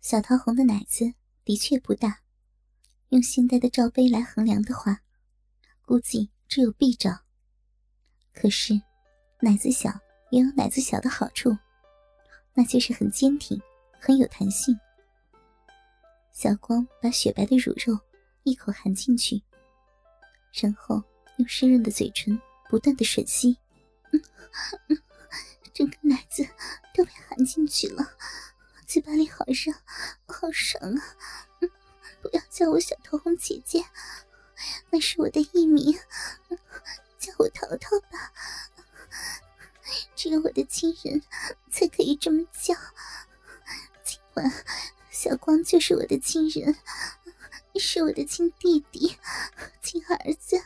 小桃红的奶子的确不大，用现代的罩杯来衡量的话，估计只有 B 罩。可是，奶子小也有奶子小的好处，那就是很坚挺，很有弹性。小光把雪白的乳肉一口含进去，然后用湿润的嘴唇不断的吮吸，整个奶子都被含进去了。嘴巴里好热，好爽啊！不要叫我小桃红姐姐，那是我的艺名，叫我桃桃吧。只有我的亲人才可以这么叫。今晚小光就是我的亲人，是我的亲弟弟、亲儿子，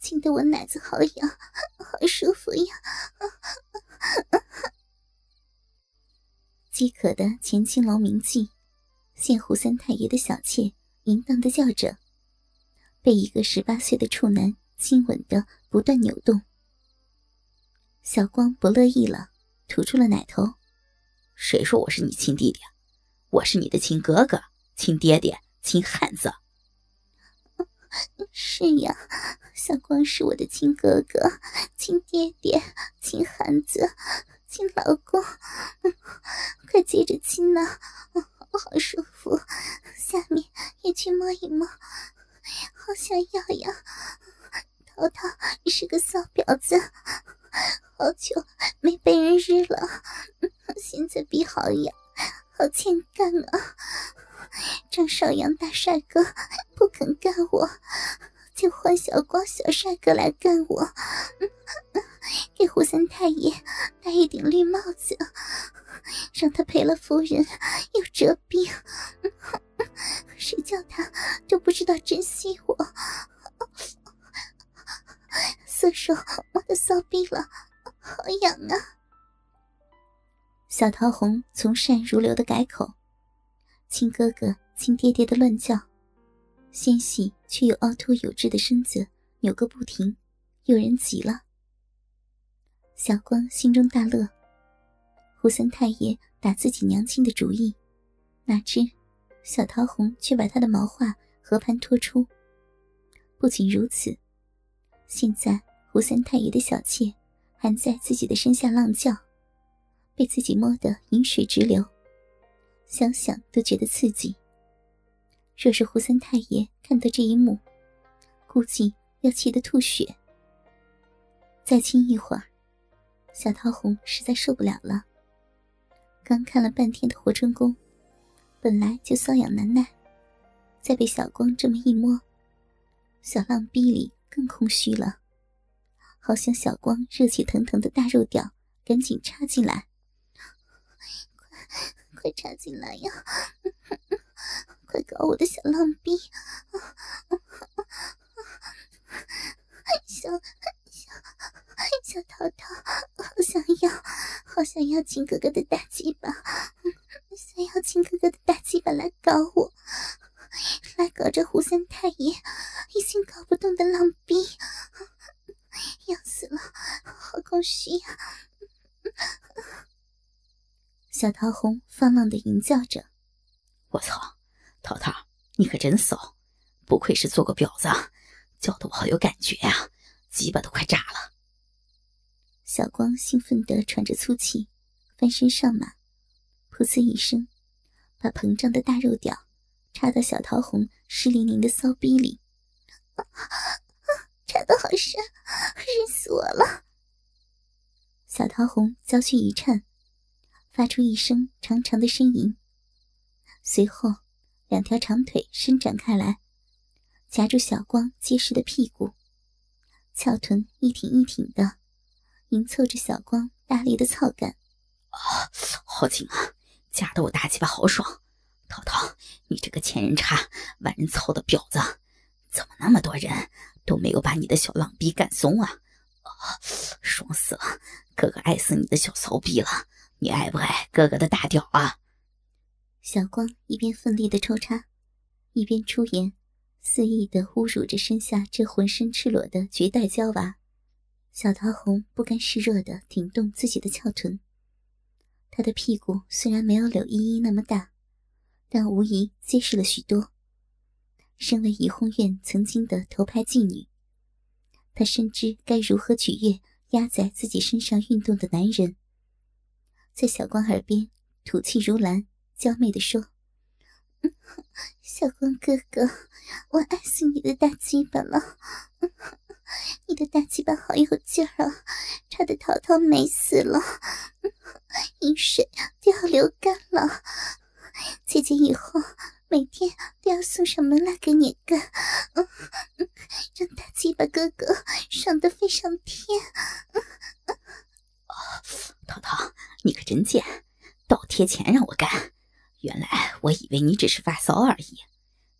亲得我奶子好痒，好舒服呀！饥渴的前青楼名妓，现胡三太爷的小妾，淫荡的叫着，被一个十八岁的处男亲吻的不断扭动。小光不乐意了，吐出了奶头。谁说我是你亲弟弟？我是你的亲哥哥、亲爹爹、亲汉子。是呀，小光是我的亲哥哥、亲爹爹、亲汉子。亲老公，快接着亲呐，好舒服！下面也去摸一摸，好想要呀！涛涛是个骚婊子，好久没被人日了，现在比好痒，好欠干啊！张少阳大帅哥不肯干我，就换小光小帅哥来干我。给胡三太爷戴一顶绿帽子，让他赔了夫人又折兵。谁叫他就不知道珍惜我？色手我的骚逼了，好痒啊！小桃红从善如流的改口，亲哥哥、亲爹爹的乱叫，纤细却又凹凸有致的身子扭个不停，诱人极了。小光心中大乐，胡三太爷打自己娘亲的主意，哪知小桃红却把他的毛发和盘托出。不仅如此，现在胡三太爷的小妾还在自己的身下浪叫，被自己摸得饮水直流，想想都觉得刺激。若是胡三太爷看到这一幕，估计要气得吐血。再亲一会儿。小桃红实在受不了了。刚看了半天的活春宫，本来就瘙痒难耐，再被小光这么一摸，小浪逼里更空虚了。好像小光热气腾腾的大肉屌赶紧插进来，快快插进来呀！快搞我的小浪逼！小小小桃桃，好想要，好想要亲哥哥的大鸡巴，想要亲哥哥的大鸡巴来搞我，来搞这胡三太爷已经搞不动的浪逼，要死了，好空虚呀！小桃红放浪的淫叫着：“我操，桃桃，你可真骚，不愧是做过婊子，叫得我好有感觉啊，鸡巴都快炸了。”小光兴奋地喘着粗气，翻身上马，噗呲一声，把膨胀的大肉屌插到小桃红湿淋淋的骚逼里，插得好深，热死我了！小桃红娇躯一颤，发出一声长长的呻吟，随后两条长腿伸展开来，夹住小光结实的屁股，翘臀一挺一挺的。迎凑着小光大力的操干，啊，好紧啊！夹得我大鸡巴好爽！涛涛，你这个千人插、万人操的婊子，怎么那么多人都没有把你的小浪逼干松啊？啊，爽死了！哥哥爱死你的小骚逼了！你爱不爱哥哥的大屌啊？小光一边奋力的抽插，一边出言，肆意的侮辱着身下这浑身赤裸的绝代娇娃。小桃红不甘示弱的挺动自己的翘臀，他的屁股虽然没有柳依依那么大，但无疑结实了许多。身为怡红院曾经的头牌妓女，她深知该如何取悦压在自己身上运动的男人。在小光耳边吐气如兰，娇媚地说：“小光哥哥，我爱死你的大鸡巴了！你的大鸡巴好有劲儿啊，差的淘淘美死了，饮水都要流干了。姐姐以后……”每天都要送上门来给你干，让大鸡巴哥哥爽得飞上天。淘淘，你可真贱，倒贴钱让我干。原来我以为你只是发骚而已，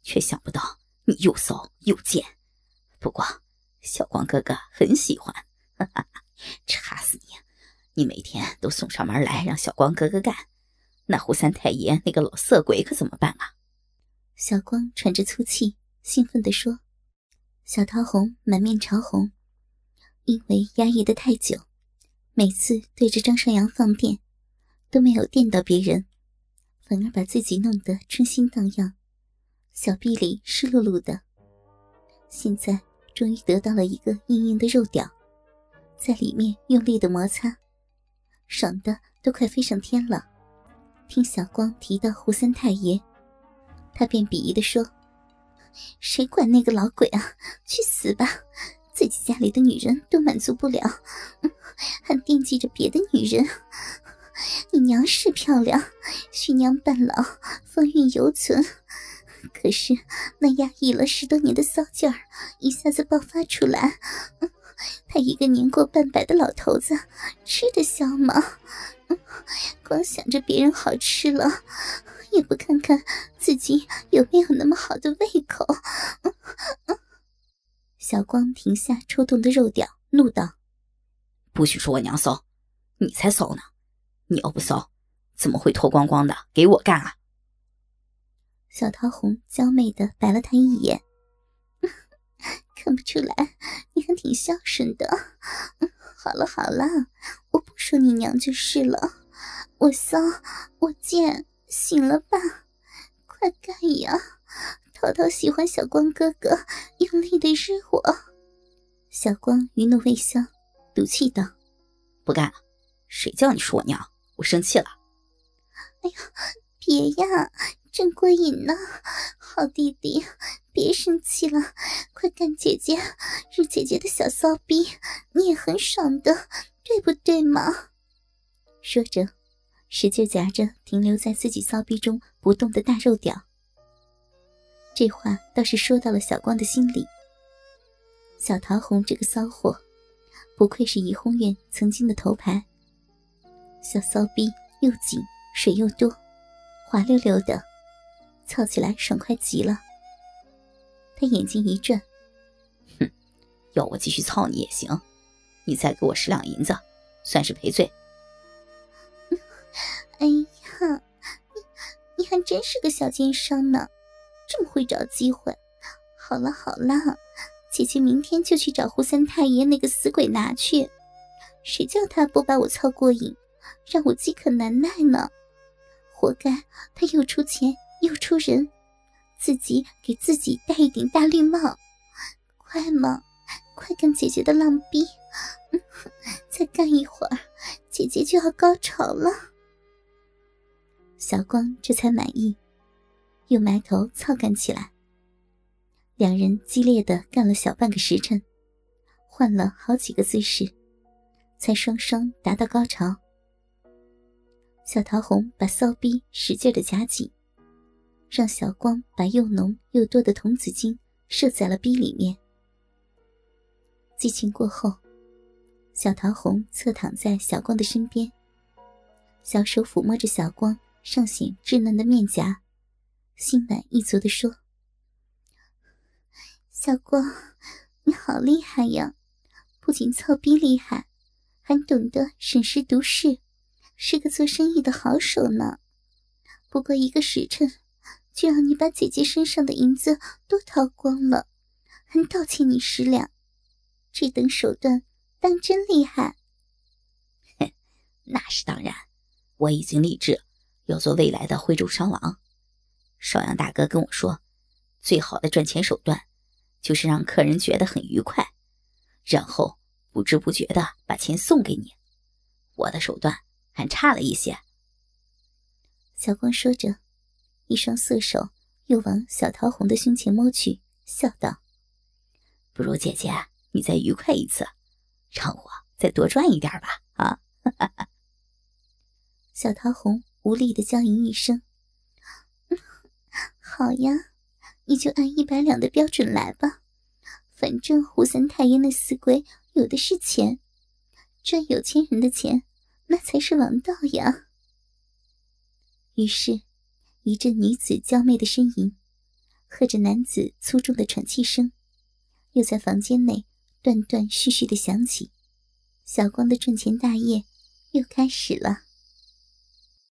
却想不到你又骚又贱。不过小光哥哥很喜欢，哈哈哈，插死你！你每天都送上门来让小光哥哥干，那胡三太爷那个老色鬼可怎么办啊？小光喘着粗气，兴奋地说：“小桃红满面潮红，因为压抑的太久，每次对着张尚阳放电，都没有电到别人，反而把自己弄得春心荡漾，小臂里湿漉漉的。现在终于得到了一个硬硬的肉屌，在里面用力的摩擦，爽的都快飞上天了。听小光提到胡三太爷。”他便鄙夷的说：“谁管那个老鬼啊？去死吧！自己家里的女人都满足不了，还惦记着别的女人。你娘是漂亮，徐娘半老，风韵犹存，可是那压抑了十多年的骚劲儿一下子爆发出来，他一个年过半百的老头子，吃得消吗？光想着别人好吃了。”也不看看自己有没有那么好的胃口。小光停下抽动的肉屌，怒道：“不许说我娘骚，你才骚呢！你要不骚，怎么会脱光光的给我干啊？”小桃红娇媚的白了他一眼，看不出来，你还挺孝顺的。好了好了，我不说你娘就是了。我骚，我贱。醒了吧，快干呀！桃桃喜欢小光哥哥用力的日我。小光余怒未消，赌气道：“不干，谁叫你说我娘？我生气了。”哎呀，别呀，真过瘾呢！好弟弟，别生气了，快干姐姐，日姐姐的小骚逼，你也很爽的，对不对嘛？说着。使劲夹着停留在自己骚逼中不动的大肉屌，这话倒是说到了小光的心里。小桃红这个骚货，不愧是怡红院曾经的头牌。小骚逼又紧，水又多，滑溜溜的，操起来爽快极了。他眼睛一转，哼，要我继续操你也行，你再给我十两银子，算是赔罪。哎呀，你你还真是个小奸商呢，这么会找机会。好了好了，姐姐明天就去找胡三太爷那个死鬼拿去。谁叫他不把我操过瘾，让我饥渴难耐呢？活该他又出钱又出人，自己给自己戴一顶大绿帽。快嘛，快干姐姐的浪逼！再干一会儿，姐姐就要高潮了。小光这才满意，又埋头操干起来。两人激烈的干了小半个时辰，换了好几个姿势，才双双达到高潮。小桃红把骚逼使劲的夹紧，让小光把又浓又多的童子精射在了逼里面。激情过后，小桃红侧躺在小光的身边，小手抚摸着小光。尚显稚嫩的面颊，心满意足地说：“小光，你好厉害呀！不仅操逼厉害，还懂得审时度势，是个做生意的好手呢。不过一个时辰，就让你把姐姐身上的银子都掏光了，还倒欠你十两。这等手段当真厉害。”“哼那是当然。”我已经立志要做未来的徽州商王。邵阳大哥跟我说，最好的赚钱手段就是让客人觉得很愉快，然后不知不觉的把钱送给你。我的手段还差了一些。小光说着，一双色手又往小桃红的胸前摸去，笑道：“不如姐姐你再愉快一次，让我再多赚一点吧。”啊！小桃红无力的娇吟一声：“ 好呀，你就按一百两的标准来吧，反正胡三太爷那死鬼有的是钱，赚有钱人的钱，那才是王道呀。”于是，一阵女子娇媚的呻吟，和着男子粗重的喘气声，又在房间内断断续续的响起。小光的赚钱大业又开始了。